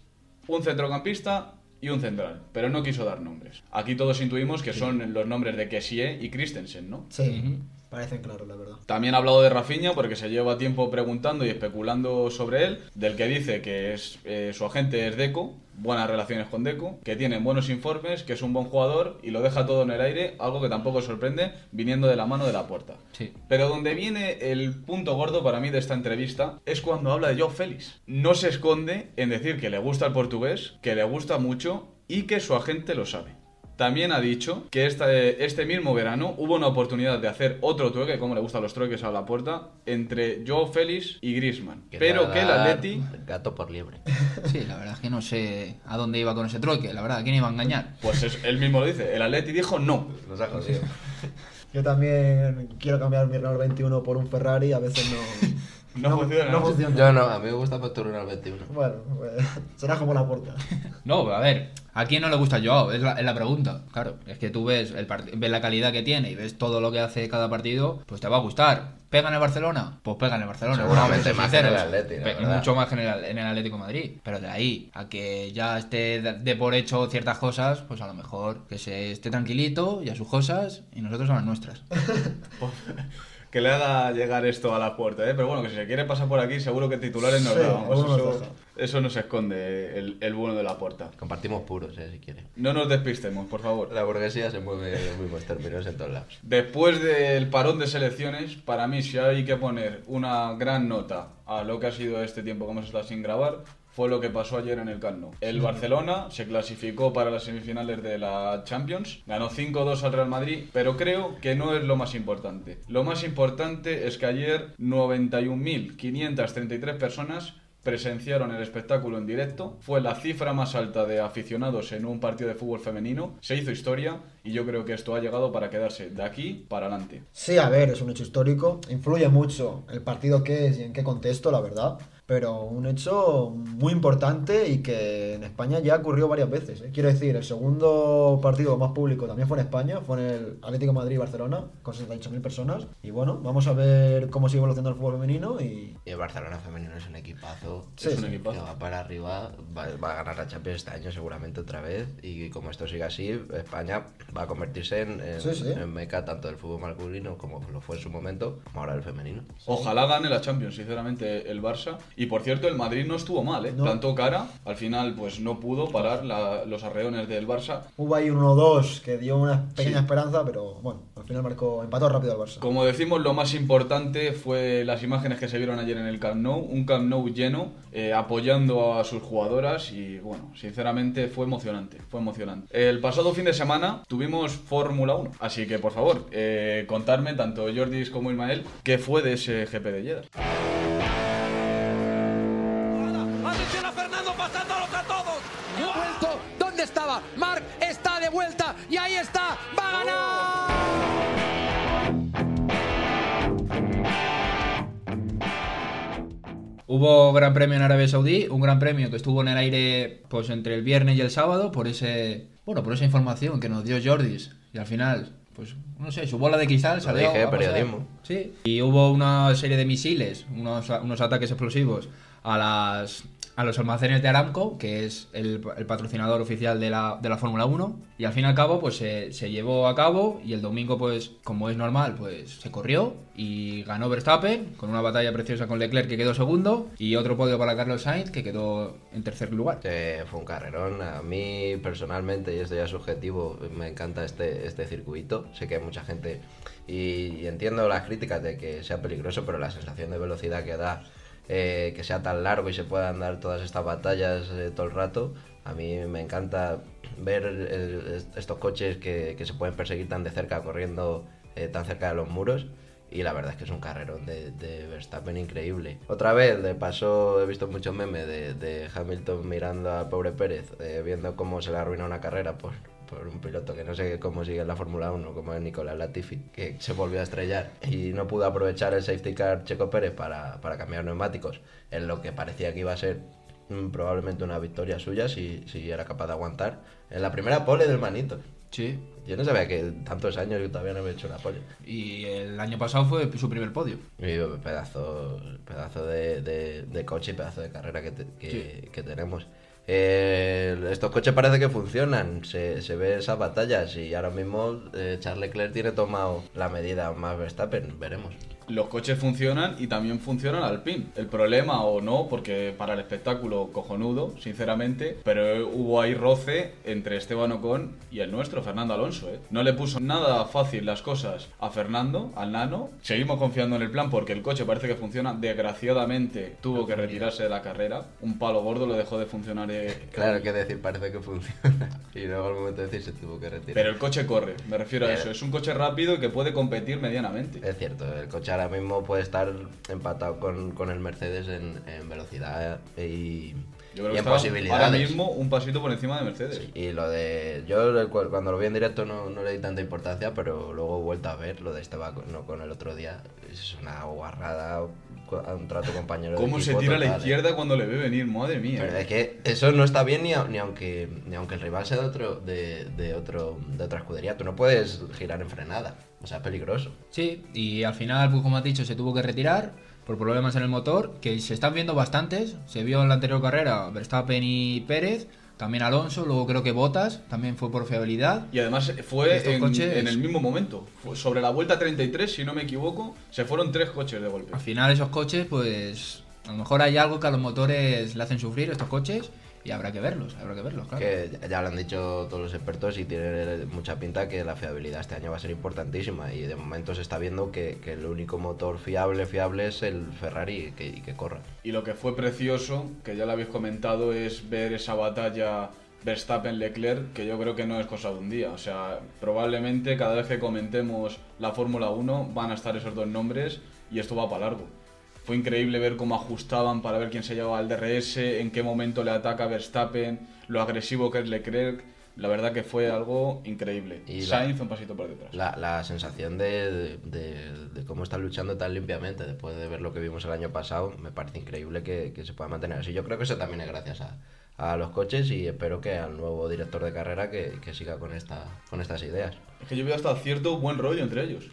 Un centrocampista y un central, pero no quiso dar nombres. Aquí todos intuimos que son los nombres de Kessie y Christensen, ¿no? Sí. Parecen claros, la verdad. También ha hablado de Rafinha porque se lleva tiempo preguntando y especulando sobre él, del que dice que es eh, su agente es Deco, buenas relaciones con Deco, que tiene buenos informes, que es un buen jugador y lo deja todo en el aire, algo que tampoco sorprende viniendo de la mano de la puerta. Sí. Pero donde viene el punto gordo para mí de esta entrevista es cuando habla de Joe Félix. No se esconde en decir que le gusta el portugués, que le gusta mucho y que su agente lo sabe. También ha dicho que este, este mismo verano hubo una oportunidad de hacer otro trueque, como le gustan los trueques a la puerta, entre Joe Félix y Griezmann. Que Pero que el Atleti Gato por liebre. Sí, la verdad es que no sé a dónde iba con ese trueque, la verdad, ¿a quién iba a engañar? Pues es- él mismo lo dice, el Atleti dijo no. Nos ha jodido. Yo también quiero cambiar mi Renault 21 por un Ferrari, a veces no, No funciona, No funciona. Yo no, a mí me gusta tu Renault 21. Bueno, pues, será como la puerta. No, a ver, ¿a quién no le gusta Joao? Es la, es la pregunta. Claro, es que tú ves, el ves la calidad que tiene y ves todo lo que hace cada partido, pues te va a gustar. ¿Pega en el Barcelona? Pues pega en el Barcelona. Seguramente más en el verdad. Mucho más en el, en el Atlético de Madrid. Pero de ahí a que ya esté de, de por hecho ciertas cosas, pues a lo mejor que se esté tranquilito y a sus cosas y nosotros a las nuestras. Que le haga llegar esto a la puerta, ¿eh? Pero bueno, que si se quiere pasar por aquí, seguro que titulares nos Sí, eso, eso no se esconde, el, el bueno de la puerta. Compartimos puros, eh, si quiere. No nos despistemos, por favor. La burguesía se mueve en mismos términos en todos lados. Después del parón de selecciones, para mí si hay que poner una gran nota a lo que ha sido este tiempo que hemos estado sin grabar, fue lo que pasó ayer en el Camp Nou. El Barcelona se clasificó para las semifinales de la Champions, ganó 5-2 al Real Madrid, pero creo que no es lo más importante. Lo más importante es que ayer 91.533 personas presenciaron el espectáculo en directo. Fue la cifra más alta de aficionados en un partido de fútbol femenino. Se hizo historia y yo creo que esto ha llegado para quedarse de aquí para adelante. Sí, a ver, es un hecho histórico. Influye mucho el partido que es y en qué contexto, la verdad. Pero un hecho muy importante y que en España ya ocurrió varias veces. ¿eh? Quiero decir, el segundo partido más público también fue en España, fue en el Atlético Madrid-Barcelona, con 68.000 personas. Y bueno, vamos a ver cómo sigue evolucionando el fútbol femenino y... Y el Barcelona femenino es un equipazo. Sí, es un sí. que va para arriba, va, va a ganar la Champions este año seguramente otra vez. Y como esto sigue así, España va a convertirse en, en, Sí, sí. en meca tanto del fútbol masculino como lo fue en su momento, como ahora el femenino. Ojalá gane la Champions, sinceramente, el Barça. Y por cierto, el Madrid no estuvo mal, ¿eh? No. Plantó cara, al final pues no pudo parar la- los arreones del Barça. Hubo ahí un 1-2 que dio una pequeña Sí. esperanza, pero bueno, al final marcó, empató rápido al Barça. Como decimos, lo más importante fue las imágenes que se vieron ayer en el Camp Nou, un Camp Nou lleno, eh, apoyando a sus jugadoras y bueno, sinceramente fue emocionante, fue emocionante. El pasado fin de semana tuvimos Fórmula 1, así que por favor, eh, contadme tanto Jordis como Ismael qué fue de ese GP de Jeddah. Hubo gran premio en Arabia Saudí, un gran premio que estuvo en el aire pues entre el viernes y el sábado por ese bueno, por esa información que nos dio Jordis. Y al final pues no sé, su bola de cristal salió dije, periodismo. Sí, y hubo una serie de misiles, unos, unos ataques explosivos a las a los almacenes de Aramco, que es el, el patrocinador oficial de la, de la Fórmula 1, y al fin y al cabo pues se, se llevó a cabo y el domingo pues como es normal pues se corrió y ganó Verstappen con una batalla preciosa con Leclerc que quedó segundo y otro podio para Carlos Sainz que quedó en tercer lugar. Eh, fue un carrerón. A mí personalmente, y esto ya es subjetivo, me encanta este, este circuito. Sé que hay mucha gente y, y entiendo las críticas de que sea peligroso, pero la sensación de velocidad que da, eh, que sea tan largo y se puedan dar todas estas batallas eh, todo el rato, a mí me encanta ver estos coches que, se pueden perseguir tan de cerca, corriendo eh, tan cerca de los muros. Y la verdad es que es un carrerón de, de Verstappen increíble. Otra vez, de paso, he visto muchos memes de, Hamilton mirando al pobre Pérez, viendo cómo se le arruina una carrera por, por un piloto que no sé cómo sigue en la Fórmula 1, como es Nicolás Latifi, que se volvió a estrellar y no pudo aprovechar el safety car Checo Pérez para, para cambiar neumáticos en lo que parecía que iba a ser mm, probablemente una victoria suya si, si era capaz de aguantar en la primera pole del manito. Sí. Yo no sabía que tantos años yo todavía no había hecho una pole. Y el año pasado fue su primer podio. Y pedazo, pedazo de, de- de coche y pedazo de carrera que, te- que, que tenemos. Eh, estos coches parece que funcionan, se, se ve esas batallas y ahora mismo eh, Charles Leclerc tiene tomado la medida más Verstappen, veremos. Los coches funcionan y también funcionan Alpine. El problema o no, porque para el espectáculo cojonudo, sinceramente, pero hubo ahí roce entre Esteban Ocon y el nuestro, Fernando Alonso. ¿eh? No le puso nada fácil las cosas a Fernando, al nano. Seguimos confiando en el plan porque el coche parece que funciona. Desgraciadamente tuvo que retirarse de la carrera. Un palo gordo lo dejó de funcionar. eh, Claro que decir, parece que funciona. Y luego al momento de decir se tuvo que retirar. Pero el coche corre, me refiero a Pero- eso. Es un coche rápido y que puede competir medianamente. Es cierto, el coche ahora mismo puede estar empatado con, con el Mercedes en, en velocidad y, Yo creo y que en posibilidades. ahora mismo un pasito por encima de Mercedes. Y lo de. Yo cuando lo vi en directo no, no le di tanta importancia, pero luego he vuelto a ver lo de Esteban no con el otro día. Es una guarrada, a un trato compañero. de Cómo se tira a la ¿eh? izquierda cuando le ve venir, madre mía. Pero es que eso no está bien ni, a- ni aunque ni aunque el rival sea de otro de, de otro de otra escudería. Tú no puedes girar en frenada. O sea, es peligroso. Sí, y al final, pues como has dicho, se tuvo que retirar por problemas en el motor, que se están viendo bastantes. Se vio en la anterior carrera Verstappen y Pérez, también Alonso, luego creo que Botas, también fue por fiabilidad. Y además fue Estos en, coches- en el mismo momento. Fue sobre la vuelta 33, si no me equivoco, se fueron tres coches de golpe. Al final esos coches, pues a lo mejor hay algo que a los motores le hacen sufrir estos coches y habrá que verlos, habrá que verlos, claro. Que ya- lo han dicho todos los expertos y tiene mucha pinta que la fiabilidad este año va a ser importantísima. Y de momento se está viendo que, que el único motor fiable, fiable es el Ferrari y que, y que corra. Y lo que fue precioso, que ya lo habéis comentado, es ver esa batalla Verstappen-Leclerc, que yo creo que no es cosa de un día. O sea, probablemente cada vez que comentemos la Fórmula 1 van a estar esos dos nombres y esto va para largo. Fue increíble ver cómo ajustaban para ver quién se llevaba al DRS, en qué momento le ataca Verstappen, lo agresivo que es Leclerc. La verdad que fue algo increíble. Y la- Sainz un pasito por detrás. La, la sensación de, de- de cómo están luchando tan limpiamente después de ver lo que vimos el año pasado, me parece increíble que, que se pueda mantener así. Yo creo que eso también es gracias a, a los coches y espero que al nuevo director de carrera que, que siga con, esta, con estas ideas. Es que yo veo hasta cierto buen rollo entre ellos.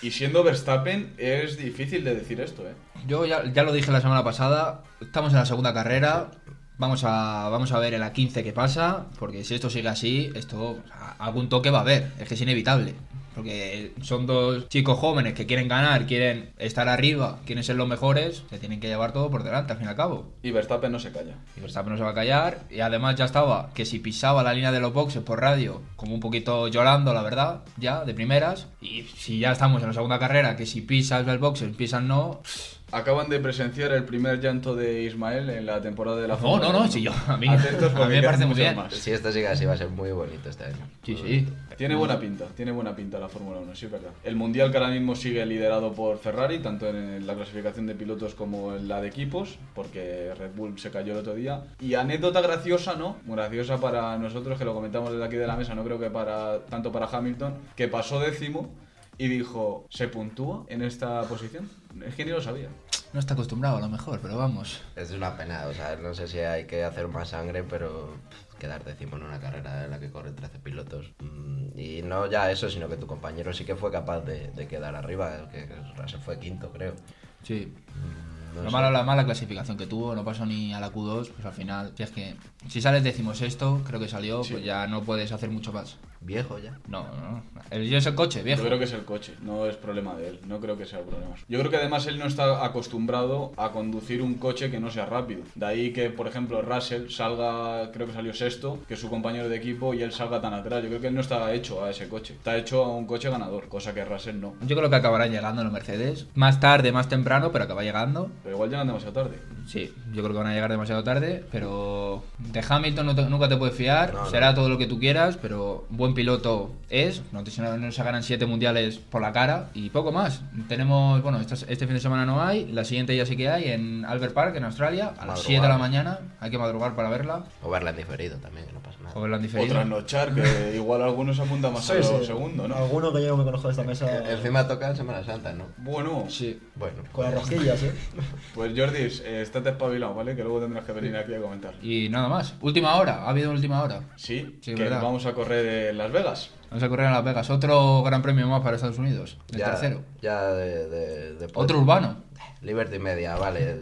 Y siendo Verstappen es difícil de decir esto, ¿eh? Yo ya, ya lo dije la semana pasada, estamos en la segunda carrera, vamos a, vamos a ver en la 15 qué pasa, porque si esto sigue así, esto algún toque va a haber, es que es inevitable. Porque son dos chicos jóvenes que quieren ganar, quieren estar arriba, quieren ser los mejores, se tienen que llevar todo por delante al fin y al cabo. Y Verstappen no se calla. Y Verstappen no se va a callar. Y además ya estaba que si pisaba la línea de los boxes por radio, como un poquito llorando, la verdad, ya, de primeras. Y si ya estamos en la segunda carrera, que si pisas el boxes, pisas no. Acaban de presenciar el primer llanto de Ismael en la temporada de la No, Fórmula no, no, uno. si yo, a mí, Atentos a mí me parece muy bien. más. Si esto sigue así va a ser muy bonito este año. Sí, sí. Tiene buena pinta, tiene buena pinta la Fórmula 1, sí es verdad. El Mundial que ahora mismo sigue liderado por Ferrari, tanto en la clasificación de pilotos como en la de equipos, porque Red Bull se cayó el otro día. Y anécdota graciosa, ¿no? Graciosa para nosotros que lo comentamos desde aquí de la mesa, no creo que para tanto para Hamilton, que pasó décimo y dijo, ¿se puntúa en esta posición? Es que ni lo sabía. No está acostumbrado a lo mejor, pero vamos. Es una pena, o sea, no sé si hay que hacer más sangre, pero pff, quedar décimo en una carrera en la que corren 13 pilotos. Mm, Y no ya eso, sino que tu compañero sí que fue capaz de, de quedar arriba, que Russell fue quinto, creo. Sí. Mm, no lo sé. malo, la mala clasificación que tuvo, no pasó ni a la Q2, pues al final, si es que si sales decimosexto, creo que salió, Sí. pues ya no puedes hacer mucho más. Viejo ya. No, no. El, yo es el coche, viejo. Yo creo que es el coche, no es problema de él, no creo que sea el problema. Yo creo que además él no está acostumbrado a conducir un coche que no sea rápido. De ahí que, por ejemplo, Russell salga, creo que salió sexto, que es su compañero de equipo, y él salga tan atrás. Yo creo que él no está hecho a ese coche, está hecho a un coche ganador, cosa que Russell no. Yo creo que acabarán llegando los Mercedes. Más tarde, más temprano, pero acaba llegando. Pero igual llegan demasiado tarde. Sí, yo creo que van a llegar demasiado tarde, pero de Hamilton no te- nunca te puedes fiar. No, no. Será todo lo que tú quieras, pero buen piloto es. No, te, no se ganan siete mundiales por la cara y poco más. Tenemos, bueno, este, este fin de semana no hay, la siguiente ya sí que hay en Albert Park, en Australia, a las Madrugar. 7 de la mañana. Hay que madrugar para verla O verla en diferido también, que no pasa nada. o en diferido. trasnochar, que igual algunos se apuntan más a lo sí. segundo, ¿no? Alguno que yo me conozco de esta mesa Eh, Encima toca en Semana Santa, ¿no? Bueno, Sí. Bueno, con las pues- rosquillas, ¿eh? pues Jordi, eh, estate espabilado, ¿vale? Que luego tendrás que venir aquí a comentar. Y nada más. Última hora, ha habido última hora. Sí, Sí, que verdad. vamos a correr en Las Vegas. Vamos a correr a Las Vegas. Otro gran premio más para Estados Unidos. El ya, tercero. Ya de, de- de- Otro urbano. Liberty Media, vale.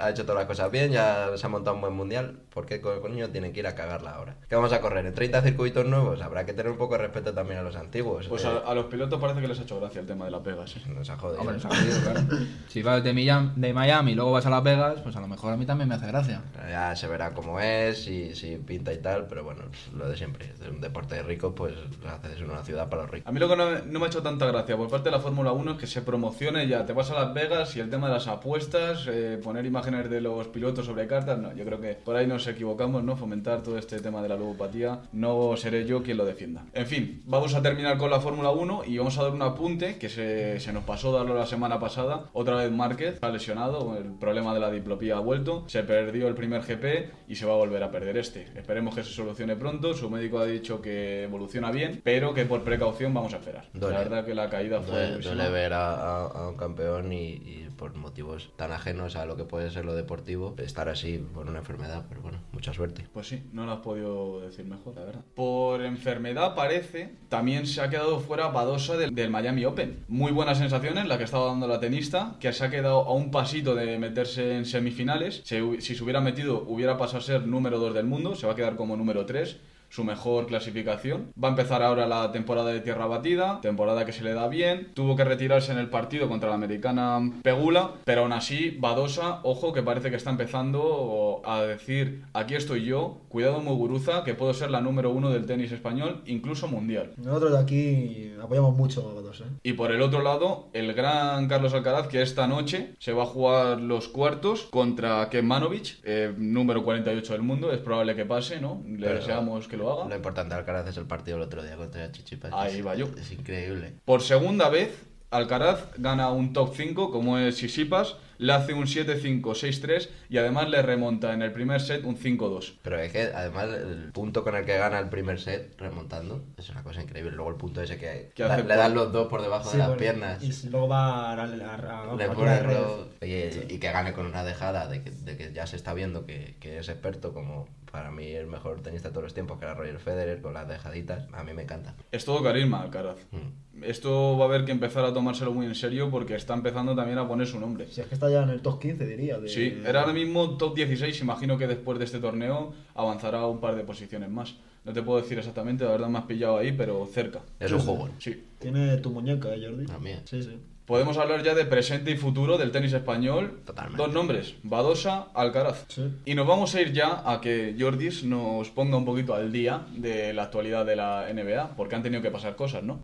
Ha hecho todas las cosas bien, ya se ha montado un buen mundial. ¿Por qué con coño tienen que ir a cagarla ahora? ¿Qué vamos a correr? ¿En 30 circuitos nuevos? Habrá que tener un poco de respeto también a los antiguos. Pues eh, a, a los pilotos parece que les ha hecho gracia el tema de Las Vegas. ¿eh? Nos ha jodido. Hombre, nos ha jodido, claro. Si vas de Miami, de Miami y luego vas a Las Vegas, pues a lo mejor a mí también me hace gracia. Ya se verá cómo es, si, si pinta y tal, pero bueno, lo de siempre. Es un deporte rico, pues lo haces en una ciudad para los ricos. A mí lo que no, no me ha hecho tanta gracia por parte de la Fórmula 1 es que se promocione ya, te vas a Las Vegas y el tema de las apuestas, eh, poner imágenes de los pilotos sobre cartas, no, yo creo que por ahí nos equivocamos, ¿no? Fomentar todo este tema de la ludopatía, no seré yo quien lo defienda. En fin, vamos a terminar con la Fórmula 1 y vamos a dar un apunte que se, se nos pasó darlo la semana pasada. Otra vez Márquez está lesionado, el problema de la diplopía ha vuelto, se perdió el primer GP y se va a volver a perder este. Esperemos que se solucione pronto, su médico ha dicho que evoluciona bien, pero que por precaución vamos a esperar. Duele. La verdad que la caída fue duele ver a, a- a un campeón y, y por motivos tan ajenos a lo que puede ser lo deportivo, estar así por una enfermedad, pero bueno, mucha suerte. Pues sí, no lo has podido decir mejor, la verdad. Por enfermedad parece, también se ha quedado fuera Badosa del, Miami Open. Muy buenas sensaciones, la que estaba dando la tenista, que se ha quedado a un pasito de meterse en semifinales. Si se hubiera metido, hubiera pasado a ser número 2 del mundo, se va a quedar como número 3 su mejor clasificación. Va a empezar ahora la temporada de tierra batida, temporada que se le da bien. Tuvo que retirarse en el partido contra la americana Pegula, pero aún así, Badosa, ojo, que parece que está empezando a decir: aquí estoy yo, cuidado Muguruza, que puedo ser la número uno del tenis español, incluso mundial. Nosotros de aquí apoyamos mucho a los, ¿eh? Y por el otro lado, el gran Carlos Alcaraz, que esta noche se va a jugar los cuartos contra Kemanovic, eh, número 48 del mundo. Es probable que pase, ¿no? Le Pero deseamos que lo haga. Lo importante Alcaraz es el partido el otro día contra Chichipas. Ahí va yo. Es increíble. Por segunda vez, Alcaraz gana un top 5, como es Sisipas, le hace un 7-5, 6-3 y además le remonta en el primer set un 5-2. Pero es que además el punto con el que gana el primer set remontando es una cosa increíble. Luego el punto ese que Que da- le dan los dos por debajo Sí, de las bueno, piernas. Y luego va a, a, a- a- Le a- pone a- ro- y, y que gane con una dejada de que, de que ya se está viendo que, que es experto como para mí el mejor tenista de todos los tiempos que era Roger Federer con las dejaditas a mí me encanta Es todo carisma, Alcaraz. Mm. Esto va a haber que empezar a tomárselo muy en serio porque está empezando también a poner su nombre. Si es que está ya en el top 15, diría. de- Sí, era ahora mismo top 16, imagino que después de este torneo avanzará un par de posiciones más. No te puedo decir exactamente, la verdad me has pillado ahí, pero cerca. Es un jugón. Sí. Tiene tu muñeca, ¿eh, Jordi? Mía. Sí, sí. Podemos hablar ya de presente y futuro del tenis español. Totalmente. Dos nombres, Badosa, Alcaraz. Sí. Y nos vamos a ir ya a que Jordis nos ponga un poquito al día de la actualidad de la NBA, porque han tenido que pasar cosas, ¿no?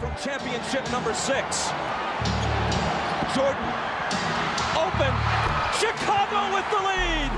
From championship number six. Jordan. Open. Chicago with the lead.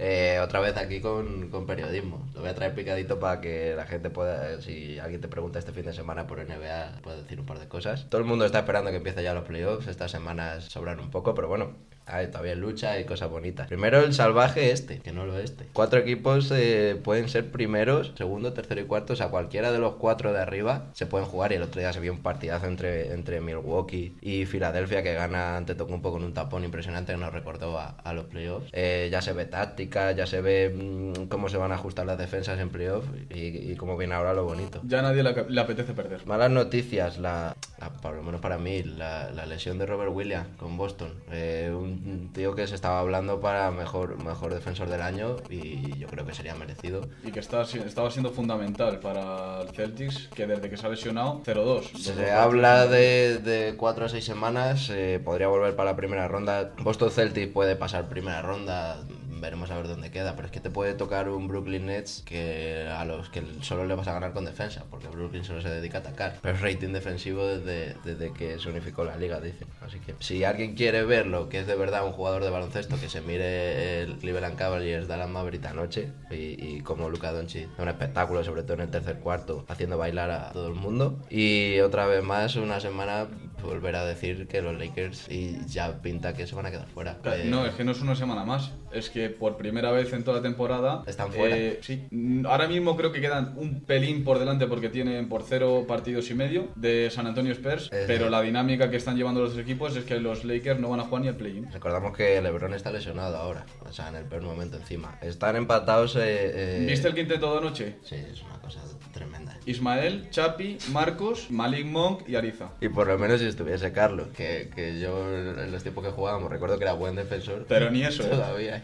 Eh, otra vez aquí con, con periodismo. Lo voy a traer picadito para que la gente pueda, eh, si alguien te pregunta este fin de semana por NBA, pueda decir un par de cosas. Todo el mundo está esperando que empiece ya los playoffs. Estas semanas sobran un poco, pero bueno, hay todavía lucha y cosas bonitas. Primero el salvaje este, que no lo este. Cuatro equipos eh, pueden ser primeros, segundo, tercero y cuarto. O sea, cualquiera de los cuatro de arriba se pueden jugar. Y el otro día se vio un partidazo entre, entre Milwaukee y Filadelfia que gana ante Tocumpo con un tapón impresionante que nos recordó a, a los playoffs. Eh, ya se ve táctica, ya se ve mm, cómo se van a ajustar las defensas en playoffs y, y cómo viene ahora lo bonito. Ya a nadie le, le apetece perder. Malas noticias, la, la- por lo menos para mí, la, la lesión de Robert Williams con Boston. Eh, un tío que se estaba hablando para mejor, mejor defensor del año y yo creo que sería merecido. Y que está, estaba siendo fundamental para el Celtics, que desde que se ha lesionado, 0-2. Se habla de, de 4 a 6 semanas, eh, podría volver para la primera ronda. Boston Celtics puede pasar primera ronda, veremos a ver dónde queda, pero es que te puede tocar un Brooklyn Nets que a los que solo le vas a ganar con defensa, porque Brooklyn solo se dedica a atacar. Pero es rating defensivo desde, desde que se unificó la liga, dicen. Así que si alguien quiere verlo, que es de verdad un jugador de baloncesto, que se mire el Cleveland Cavaliers Dallas Maverick anoche y, y como Luka Doncic, un espectáculo, sobre todo en el tercer cuarto, haciendo bailar a todo el mundo. Y otra vez más, una semana volver a decir que los Lakers y ya pinta que se van a quedar fuera. Eh, No, es que no es una semana más. Es que por primera vez en toda la temporada. Están fuera. eh, sí. Ahora mismo creo que quedan un pelín por delante porque tienen por cero partidos y medio de San Antonio Spurs. Pero la dinámica que están llevando los equipos es que los Lakers no van a jugar ni al play-in. Recordamos que LeBron está lesionado ahora, o sea, en el peor momento encima. Están empatados. eh, eh, ¿Viste el quinteto de anoche? Sí, es una cosa tremenda. Ismael, Chapi, Marcos, Malik Monk y Ariza. Y por lo menos si estuviese Carlos, que, que yo en los tiempos que jugábamos recuerdo que era buen defensor. Pero ni eso, ¿eh? Todavía.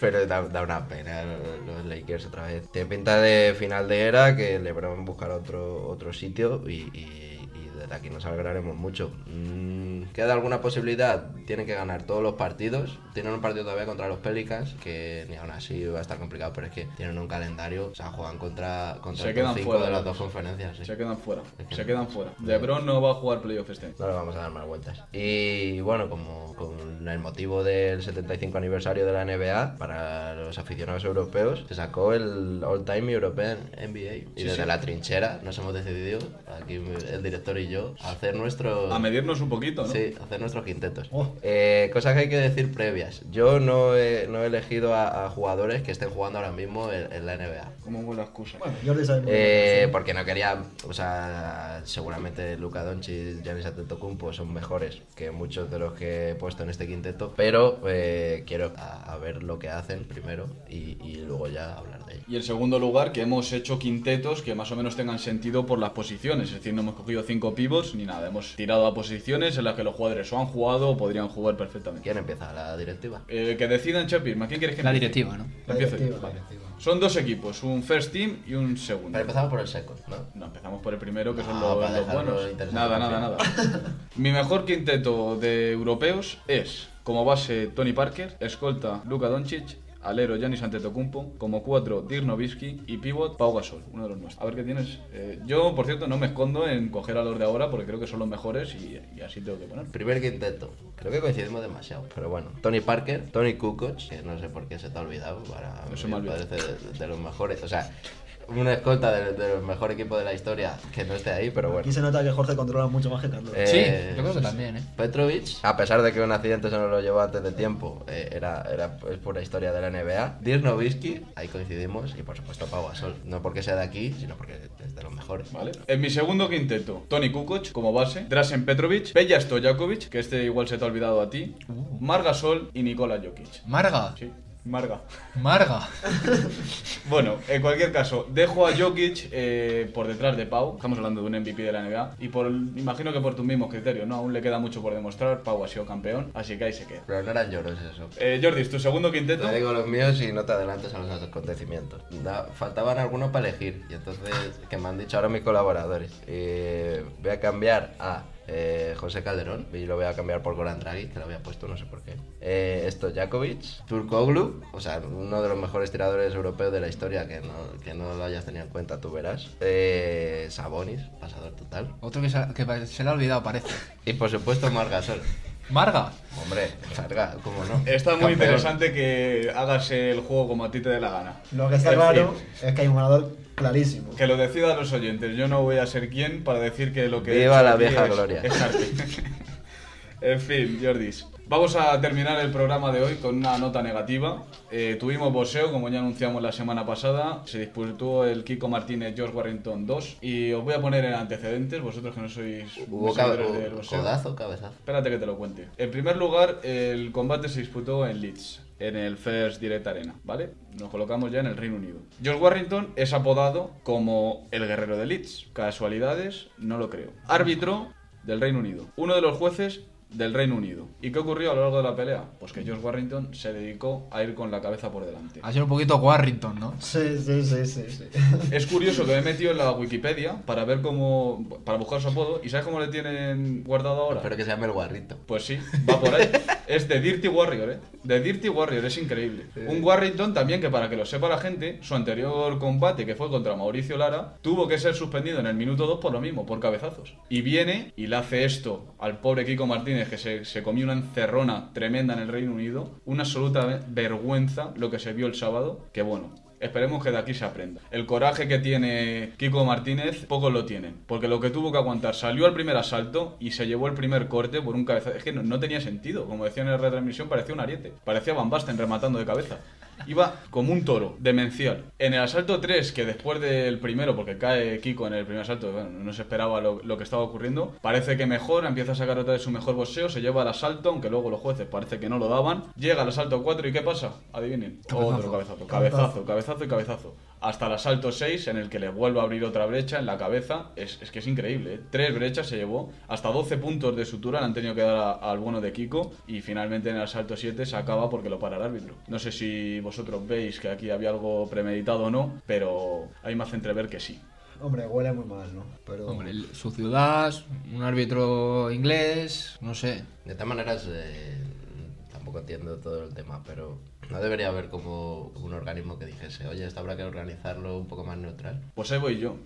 Pero da, da una pena los Lakers otra vez. Tiene pinta de final de era que LeBron buscará otro, otro sitio y desde aquí nos alegraremos mucho. Mm, ¿Queda alguna posibilidad? Tienen que ganar todos los partidos. Tienen un partido todavía contra los Pelicans, que ni aún así va a estar complicado, pero es que tienen un calendario. O sea, juegan contra, contra Se quedan 5 fuera de las dos conferencias. sí. Se quedan fuera. Es que Se quedan fuera. LeBron no va a jugar playoff este año. No le vamos a dar más vueltas. Y bueno, como con el motivo del 75 aniversario de la NBA, para los aficionados europeos, se sacó el All Time European NBA. Y Sí, desde sí. la trinchera nos hemos decidido, aquí el director y yo, a hacer nuestro... A medirnos un poquito, ¿no? Sí, hacer nuestros quintetos. Oh. Eh, cosas que hay que decir previas. Yo no he, no he elegido a, a jugadores que estén jugando ahora mismo en, en la NBA. Como buena excusa. Bueno, sabe muy Eh, porque no quería, o sea, seguramente Luka Doncic y Giannis Antetokounmpo son mejores que muchos de los que he puesto en este quinteto, pero eh, quiero a, a ver lo que hacen primero y, y luego ya hablar de ello. Y el segundo lugar, que hemos hecho quintetos que más o menos tengan sentido por las posiciones. Es decir, no hemos cogido cinco pivots ni nada. Hemos tirado a posiciones en las que los jugadores o han jugado o podrían jugar perfectamente. ¿Quién empieza? ¿La directiva? Eh, que decidan Chapirma. ¿Quién quieres que La empiece? directiva, ¿no? La Empiezo yo. directiva, Vale. la directiva. Son dos equipos, un first team y un segundo. Pero empezamos por el second, ¿no? No, empezamos por el primero, que son No, los, para los buenos. Nada, nada, nada. Mi mejor quinteto de europeos es, como base, Tony Parker, escolta, Luka Doncic, alero, Giannis Antetokounmpo, como cuatro, Dirk Nowitzki y pivot, Pau Gasol, uno de los nuestros. A ver qué tienes. Eh, yo, por cierto, no me escondo en coger a los de ahora porque creo que son los mejores y, y así tengo que poner. Primer quinteto. Creo que coincidimos demasiado, pero bueno. Tony Parker, Tony Kukoc, que no sé por qué se te ha olvidado, para No mí me parece de, de los mejores. O sea, una escolta del de mejor equipo de la historia que no esté ahí, pero bueno. Aquí se nota que Jorge controla mucho más que Carlos. Eh, Sí, yo creo que también, ¿eh? Petrovic, a pesar de que un accidente se nos lo llevó antes de tiempo, eh, era, era es pura historia de la NBA. Dirk Nowitzki, ahí coincidimos, y por supuesto Pau Gasol. No porque sea de aquí, sino porque es de los mejores. ¿Vale? En mi segundo quinteto, Tony Kukoc como base, Drasen Petrovic, Peja Stojakovic, que este igual se te ha olvidado a ti, Mar Gasol y Nikola Jokic. Marga. Sí. Marga. Marga. Bueno, en cualquier caso, dejo a Jokic eh, por detrás de Pau. Estamos hablando de un MVP de la NBA. Y por, imagino que por tus mismos criterios, ¿no? Aún le queda mucho por demostrar. Pau ha sido campeón, así que ahí se queda. Pero no eran lloros eso. Eh, Jordi, tu segundo quinteto. Te digo los míos y no te adelantes a los acontecimientos. Da- faltaban algunos para elegir y entonces, que me han dicho ahora mis colaboradores. Eh, voy a cambiar a eh, José Calderón y lo voy a cambiar por Goran Draghi, que lo había puesto no sé por qué. Eh, esto, Jakovic, Turkoglu, o sea, uno de los mejores tiradores europeos de la historia, que no, que no lo hayas tenido en cuenta, tú verás. Eh, Sabonis, pasador total. Otro que se, que se le ha olvidado, parece. Y por supuesto Margasol. Marga. Hombre, Marga, ¿cómo no? Está muy Campeón. interesante que hagas el juego como a ti te dé la gana. Lo que está claro fin, es que hay un ganador clarísimo. que lo decidan los oyentes. Yo no voy a ser quien para decir que lo que. he Viva hecho la vieja es- gloria. es arte. en fin, Jordis. Vamos a terminar el programa de hoy con una nota negativa. Eh, tuvimos boxeo, como ya anunciamos la semana pasada. Se disputó el Kiko Martínez George Warrington 2. Y os voy a poner en antecedentes, vosotros que no sois Hubo cabe- del boxeo. codazo, cabezazo. Espérate que te lo cuente. En primer lugar, el combate se disputó en Leeds, en el First Direct Arena, ¿vale? Nos colocamos ya en el Reino Unido. George Warrington es apodado como el guerrero de Leeds. Casualidades, no lo creo. Árbitro del Reino Unido. Uno de los jueces del Reino Unido. ¿Y qué ocurrió a lo largo de la pelea? Pues que George Warrington se dedicó a ir con la cabeza por delante. Ha sido un poquito Warrington, ¿no? Sí, sí, sí, sí. sí. Es curioso que me he metido en la Wikipedia para ver cómo. para buscar su apodo. ¿Y sabes cómo le tienen guardado ahora? Espero que se llame el guarrito. Pues sí, va por ahí. Es de Dirty Warrior, ¿eh? De Dirty Warrior, es increíble. Un Warrington también que, para que lo sepa la gente, su anterior combate, que fue contra Mauricio Lara, tuvo que ser suspendido en el minuto 2 por lo mismo, por cabezazos. Y viene y le hace esto al pobre Kiko Martínez, que se, se comió una encerrona tremenda en el Reino Unido. Una absoluta vergüenza lo que se vio el sábado, que bueno, Esperemos que de aquí se aprenda. El coraje que tiene Kiko Martínez, pocos lo tienen. Porque lo que tuvo que aguantar, salió al primer asalto y se llevó el primer corte por un cabezazo. Es que no, no tenía sentido. Como decían en la retransmisión, parecía un ariete. Parecía Van Basten rematando de cabeza. Iba como un toro, demencial. En el asalto 3, que después del primero, porque cae Kiko en el primer asalto, bueno, no se esperaba lo, lo que estaba ocurriendo, parece que mejora, empieza a sacar otra vez su mejor boxeo, se lleva al asalto, aunque luego los jueces parece que no lo daban. Llega al asalto 4 y ¿qué pasa? Adivinen. Cabezazo. Otro cabezazo. Cabezazo, cabezazo y cabezazo. Hasta el asalto 6, en el que le vuelve a abrir otra brecha en la cabeza. Es, es que es increíble, ¿eh? Tres brechas se llevó. Hasta 12 puntos de sutura le han tenido que dar al bueno de Kiko. Y finalmente en el asalto 7 se acaba porque lo para el árbitro. No sé si vosotros veis que aquí había algo premeditado o no, pero ahí me hace entrever que sí. Hombre, huele muy mal, ¿no? Pero. Hombre, su ciudad, un árbitro inglés, no sé. De todas maneras, eh, tampoco entiendo todo el tema, pero no debería haber como un organismo que dijese, oye, esto habrá que organizarlo un poco más neutral. Pues ahí voy yo.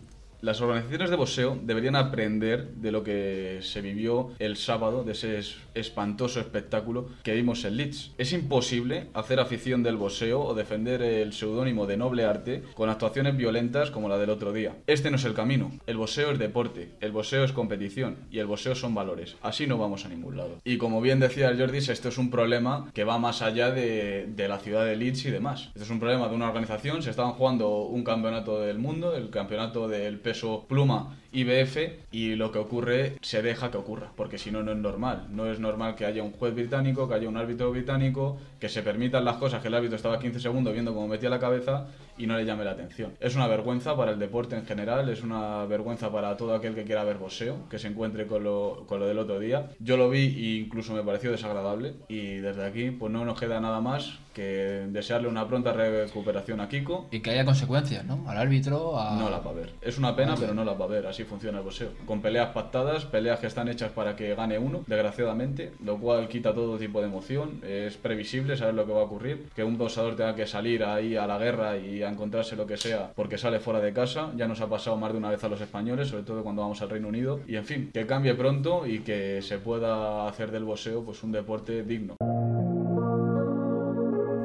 Las organizaciones de boxeo deberían aprender de lo que se vivió el sábado, de ese es- espantoso espectáculo que vimos en Leeds. Es imposible hacer afición del boxeo o defender el seudónimo de noble arte con actuaciones violentas como la del otro día. Este no es el camino. El boxeo es deporte, el boxeo es competición y el boxeo son valores. Así no vamos a ningún lado. Y como bien decía Jordis, esto es un problema que va más allá de, de la ciudad de Leeds y demás. Esto es un problema de una organización. Se estaban jugando un campeonato del mundo, el campeonato del peso pluma IBF, y lo que ocurre se deja que ocurra, porque si no, no es normal. No es normal que haya un juez británico, que haya un árbitro británico, que se permitan las cosas, que el árbitro estaba 15 segundos viendo cómo metía la cabeza y no le llame la atención. Es una vergüenza para el deporte en general, es una vergüenza para todo aquel que quiera ver boxeo, que se encuentre con lo, con lo del otro día. Yo lo vi e incluso me pareció desagradable y desde aquí pues no nos queda nada más que desearle una pronta recuperación a Kiko. Y que haya consecuencias, ¿no? Al árbitro, a... No la va a ver. Es una pena, pero no la va a ver. Así funciona el boxeo. Con peleas pactadas, peleas que están hechas para que gane uno, desgraciadamente, lo cual quita todo tipo de emoción. Es previsible saber lo que va a ocurrir. Que un boxeador tenga que salir ahí a la guerra y a encontrarse lo que sea porque sale fuera de casa. Ya nos ha pasado más de una vez a los españoles, sobre todo cuando vamos al Reino Unido. Y en fin, que cambie pronto y que se pueda hacer del boxeo pues un deporte digno.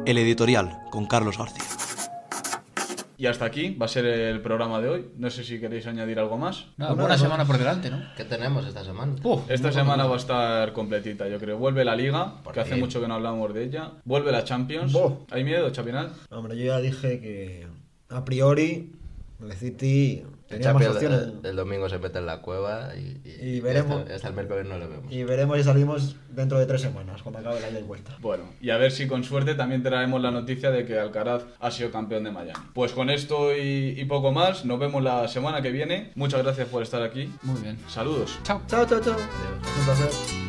El editorial con Carlos García. Y hasta aquí va a ser el programa de hoy. No sé si queréis añadir algo más. Una buena semana por delante, ¿no? ¿Qué tenemos esta semana? Uf, Esta semana va a estar completita, yo creo. Vuelve la Liga, Por que hace mucho que no hablamos de ella. Vuelve la Champions. ¿Hay miedo, Chapinal? Hombre, yo ya dije que a priori El City tenía más Chapi el, opciones. el- el domingo se mete en la cueva y, Y veremos. Hasta, hasta el miércoles no le vemos. Y veremos si salimos dentro de tres semanas, cuando acabe la ida y vuelta. Bueno, y a ver si con suerte también traemos la noticia de que Alcaraz ha sido campeón de Miami. Pues con esto y, y poco más, nos vemos la semana que viene. Muchas gracias por estar aquí. Muy bien. Saludos. Chao. Chao, chao, chao. Un placer.